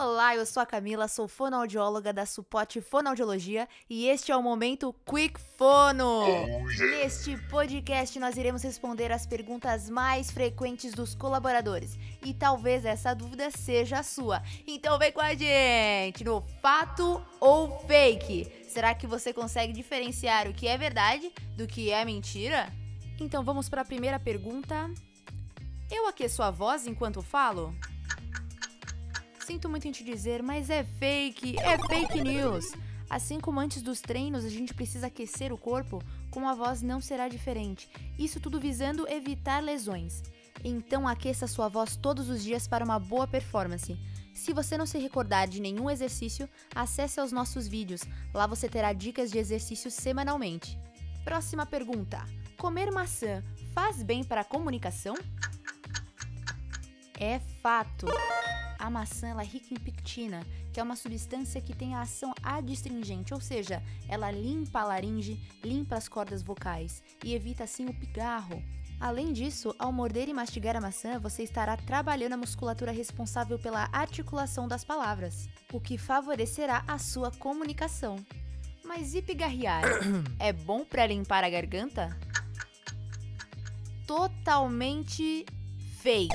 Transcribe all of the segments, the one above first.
Olá, eu sou a Camila, sou fonoaudióloga da Suporte Fonoaudiologia e este é o momento Quick Fono. Neste podcast nós iremos responder as perguntas mais frequentes dos colaboradores e talvez essa dúvida seja a sua. Então vem com a gente no Fato ou Fake. Será que você consegue diferenciar o que é verdade do que é mentira? Então vamos para a primeira pergunta. Eu aqueço a voz enquanto falo? Sinto muito em te dizer, mas é fake, é fake news. Assim como antes dos treinos a gente precisa aquecer o corpo, com a voz não será diferente. Isso tudo visando evitar lesões. Então aqueça sua voz todos os dias para uma boa performance. Se você não se recordar de nenhum exercício, acesse aos nossos vídeos. Lá você terá dicas de exercícios semanalmente. Próxima pergunta: Comer maçã faz bem para a comunicação? É fato. A maçã é rica em pectina, que é uma substância que tem a ação adstringente, ou seja, ela limpa a laringe, limpa as cordas vocais e evita assim o pigarro. Além disso, ao morder e mastigar a maçã, você estará trabalhando a musculatura responsável pela articulação das palavras, o que favorecerá a sua comunicação. Mas e pigarrear? é bom para limpar a garganta? Totalmente fake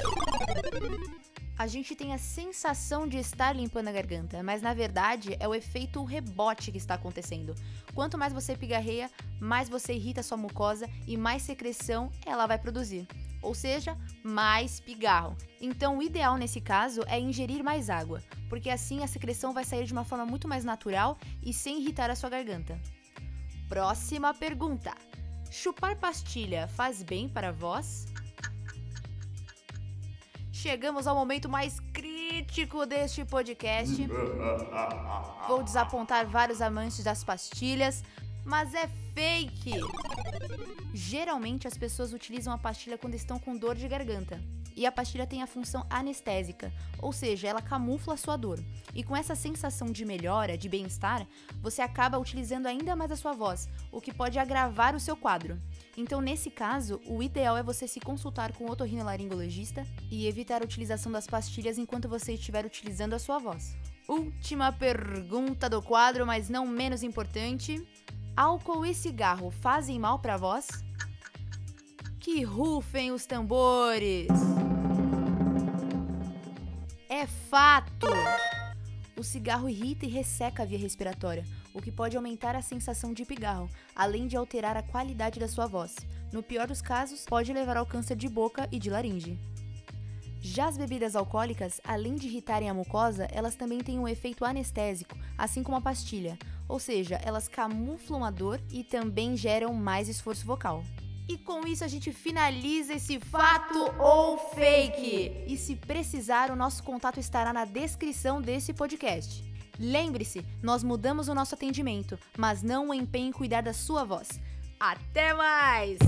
a gente tem a sensação de estar limpando a garganta, mas na verdade é o efeito rebote que está acontecendo. Quanto mais você pigarreia, mais você irrita a sua mucosa e mais secreção ela vai produzir. Ou seja, mais pigarro. Então, o ideal nesse caso é ingerir mais água, porque assim a secreção vai sair de uma forma muito mais natural e sem irritar a sua garganta. Próxima pergunta: Chupar pastilha faz bem para a voz? Chegamos ao momento mais crítico deste podcast. Vou desapontar vários amantes das pastilhas, mas é fake! Geralmente as pessoas utilizam a pastilha quando estão com dor de garganta. E a pastilha tem a função anestésica, ou seja, ela camufla a sua dor. E com essa sensação de melhora, de bem-estar, você acaba utilizando ainda mais a sua voz, o que pode agravar o seu quadro. Então, nesse caso, o ideal é você se consultar com o otorrinolaringologista e evitar a utilização das pastilhas enquanto você estiver utilizando a sua voz. Última pergunta do quadro, mas não menos importante. Álcool e cigarro fazem mal para voz? Que rufem os tambores! É fato! O cigarro irrita e resseca a via respiratória, o que pode aumentar a sensação de pigarro, além de alterar a qualidade da sua voz. No pior dos casos, pode levar ao câncer de boca e de laringe. Já as bebidas alcoólicas, além de irritarem a mucosa, elas também têm um efeito anestésico, assim como a pastilha, ou seja, elas camuflam a dor e também geram mais esforço vocal. E com isso a gente finaliza esse fato ou fake. E se precisar, o nosso contato estará na descrição desse podcast. Lembre-se, nós mudamos o nosso atendimento, mas não o empenhe em cuidar da sua voz. Até mais!